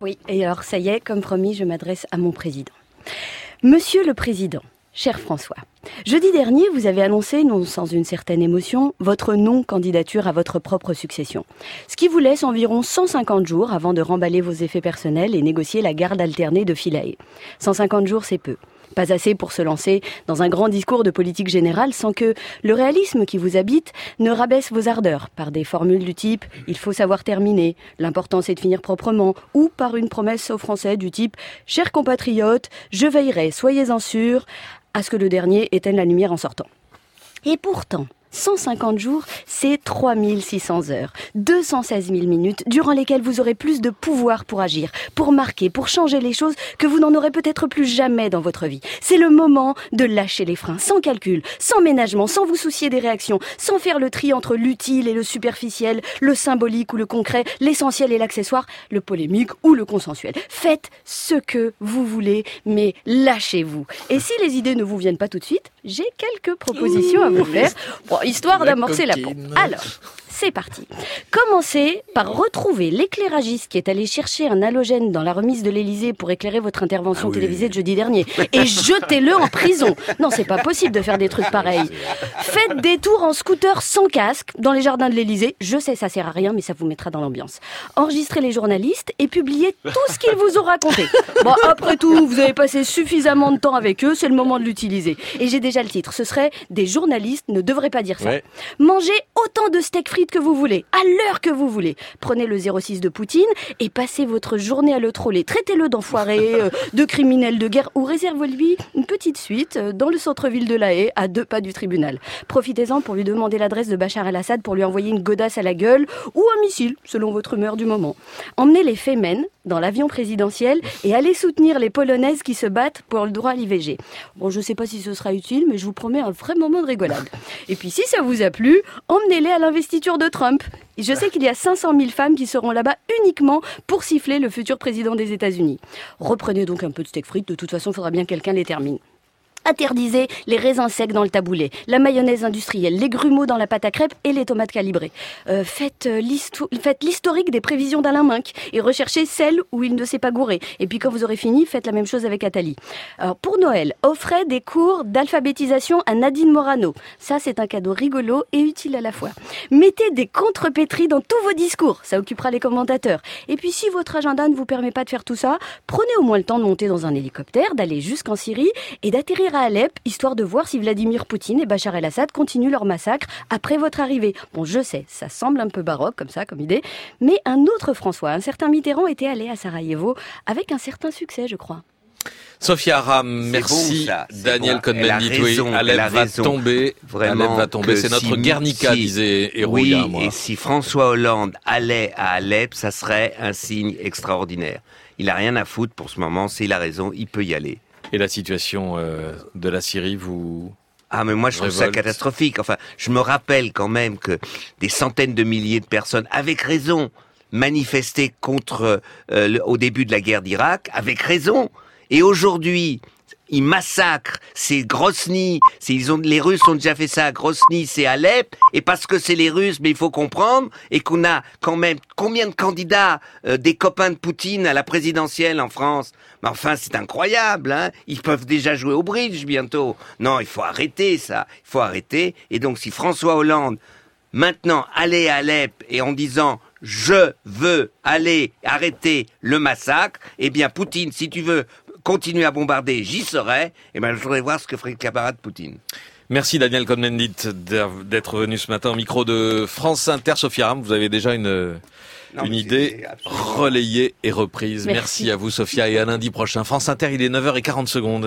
Oui, et alors ça y est, comme promis, je m'adresse à mon président. Monsieur le Président, cher François, jeudi dernier, vous avez annoncé, non sans une certaine émotion, votre non-candidature à votre propre succession. Ce qui vous laisse environ 150 jours avant de remballer vos effets personnels et négocier la garde alternée de Philae. 150 jours, c'est peu. Pas assez pour se lancer dans un grand discours de politique générale sans que le réalisme qui vous habite ne rabaisse vos ardeurs. Par des formules du type il faut savoir terminer, l'important c'est de finir proprement, ou par une promesse aux Français du type chers compatriotes, je veillerai, soyez-en sûrs, à ce que le dernier éteigne la lumière en sortant. Et pourtant, 150 jours, c'est 3600 heures, 216 000 minutes, durant lesquelles vous aurez plus de pouvoir pour agir, pour marquer, pour changer les choses que vous n'en aurez peut-être plus jamais dans votre vie. C'est le moment de lâcher les freins, sans calcul, sans ménagement, sans vous soucier des réactions, sans faire le tri entre l'utile et le superficiel, le symbolique ou le concret, l'essentiel et l'accessoire, le polémique ou le consensuel. Faites ce que vous voulez, mais lâchez-vous. Et si les idées ne vous viennent pas tout de suite, j'ai quelques propositions à vous faire. Bon, histoire d'amorcer la pompe. Alors, c'est parti. Commencez par retrouver l'éclairagiste qui est allé chercher un halogène dans la remise de l'Elysée pour éclairer votre intervention télévisée de jeudi dernier et jetez-le en prison. Non, c'est pas possible de faire des trucs pareils. Faites des tours en scooter sans casque dans les jardins de l'Elysée. Je sais, ça sert à rien, mais ça vous mettra dans l'ambiance. Enregistrez les journalistes et publiez tout ce qu'ils vous ont raconté. Bon, après tout, vous avez passé suffisamment de temps avec eux, c'est le moment de l'utiliser. Et j'ai déjà le titre. Ce serait Des journalistes ne devraient pas dire ça. Ouais. Mangez autant de steak frites que vous voulez, à l'heure que vous voulez. Prenez le 06 de Poutine et passez votre journée à le troller. Traitez-le d'enfoiré, euh, de criminel de guerre ou réservez-lui une petite suite euh, dans le centre-ville de La Haye, à deux pas du tribunal. Profitez-en pour lui demander l'adresse de Bachar el-Assad pour lui envoyer une godasse à la gueule ou un missile, selon votre humeur du moment. Emmenez les Femen dans l'avion présidentiel et allez soutenir les Polonaises qui se battent pour le droit à l'IVG. Bon, je sais pas si ce sera utile, mais je vous promets un vrai moment de rigolade. Et puis si ça vous a plu, emmenez-les à l'investiture de Trump. Je sais qu'il y a 500 000 femmes qui seront là-bas uniquement pour siffler le futur président des États-Unis. Reprenez donc un peu de steak frites, de toute façon, il faudra bien que quelqu'un les termine. Interdisez les raisins secs dans le taboulé, la mayonnaise industrielle, les grumeaux dans la pâte à crêpes et les tomates calibrées. Euh, faites euh, faites l'historique des prévisions d'Alain Minck et recherchez celles où il ne s'est pas gouré. Et puis quand vous aurez fini, faites la même chose avec Atali. Alors pour Noël, offrez des cours d'alphabétisation à Nadine Morano. Ça, c'est un cadeau rigolo et utile à la fois. Mettez des contrepétries dans tous vos discours, ça occupera les commentateurs. Et puis si votre agenda ne vous permet pas de faire tout ça, prenez au moins le temps de monter dans un hélicoptère, d'aller jusqu'en Syrie et d'atterrir à Alep, histoire de voir si Vladimir Poutine et Bachar el-Assad continuent leur massacre après votre arrivée. Bon, je sais, ça semble un peu baroque comme ça, comme idée, mais un autre François, un certain Mitterrand, était allé à Sarajevo avec un certain succès, je crois. Sophia Aram, merci. bon, Daniel bon. Cohn-Bendit, Elle a oui. Alep elle a va tomber. Vraiment Alep va tomber. C'est notre si- Guernica, si- disait Héros oui, et si François Hollande allait à Alep, ça serait un signe extraordinaire. Il a rien à foutre pour ce moment, c'est il a raison, il peut y aller. Et la situation euh, de la Syrie, vous... Ah mais moi je trouve ça catastrophique. Enfin, je me rappelle quand même que des centaines de milliers de personnes, avec raison, manifestaient contre euh, le- au début de la guerre d'Irak, avec raison. Et aujourd'hui, ils massacrent ces Grosny, c'est- ils ont, les Russes ont déjà fait ça à Grosny, c'est Alep, et parce que c'est les Russes, mais il faut comprendre, et qu'on a quand même combien de candidats, euh, des copains de Poutine à la présidentielle en France? Mais enfin, c'est incroyable, hein Ils peuvent déjà jouer au bridge bientôt. Non, il faut arrêter ça, il faut arrêter. Et donc, si François Hollande maintenant allait à Alep et en disant je veux aller arrêter le massacre, eh bien Poutine, si tu veux continuer à bombarder, j'y serai. Eh bien, je voudrais voir ce que ferait le camarade Poutine. Merci Daniel Cohn-Bendit d'av- d'être venu ce matin au micro de France Inter. Sophia Aram, vous avez déjà une, Non, une idée absolument- relayée et reprise. Merci. Merci à vous Sophia et à lundi prochain. France Inter, il est 9h40 secondes.